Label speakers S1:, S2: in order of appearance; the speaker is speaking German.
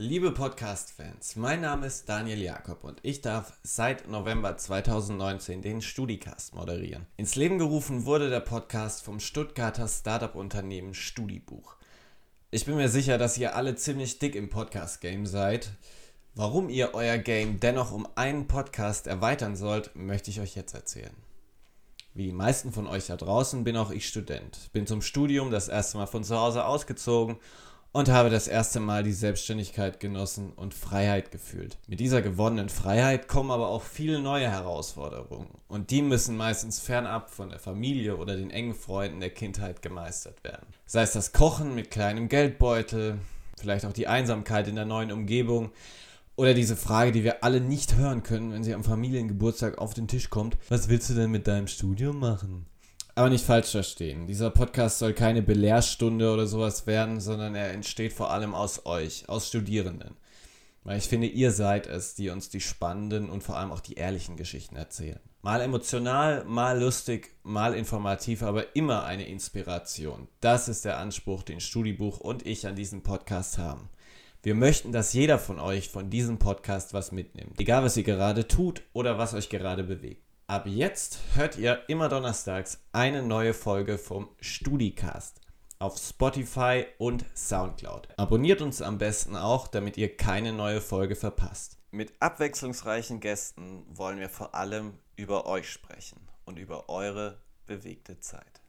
S1: Liebe Podcast-Fans, mein Name ist Daniel Jakob und ich darf seit November 2019 den Studicast moderieren. Ins Leben gerufen wurde der Podcast vom Stuttgarter Startup-Unternehmen Studibuch. Ich bin mir sicher, dass ihr alle ziemlich dick im Podcast-Game seid. Warum ihr euer Game dennoch um einen Podcast erweitern sollt, möchte ich euch jetzt erzählen. Wie die meisten von euch da draußen bin auch ich Student. Bin zum Studium das erste Mal von zu Hause ausgezogen und habe das erste Mal die Selbstständigkeit genossen und Freiheit gefühlt. Mit dieser gewonnenen Freiheit kommen aber auch viele neue Herausforderungen und die müssen meistens fernab von der Familie oder den engen Freunden der Kindheit gemeistert werden. Sei es das Kochen mit kleinem Geldbeutel, vielleicht auch die Einsamkeit in der neuen Umgebung oder diese Frage, die wir alle nicht hören können, wenn sie am Familiengeburtstag auf den Tisch kommt. Was willst du denn mit deinem Studium machen? Aber nicht falsch verstehen. Dieser Podcast soll keine Belehrstunde oder sowas werden, sondern er entsteht vor allem aus euch, aus Studierenden. Weil ich finde, ihr seid es, die uns die spannenden und vor allem auch die ehrlichen Geschichten erzählen. Mal emotional, mal lustig, mal informativ, aber immer eine Inspiration. Das ist der Anspruch, den Studibuch und ich an diesem Podcast haben. Wir möchten, dass jeder von euch von diesem Podcast was mitnimmt. Egal, was ihr gerade tut oder was euch gerade bewegt. Ab jetzt hört ihr immer donnerstags eine neue Folge vom Studicast auf Spotify und Soundcloud. Abonniert uns am besten auch, damit ihr keine neue Folge verpasst. Mit abwechslungsreichen Gästen wollen wir vor allem über euch sprechen und über eure bewegte Zeit.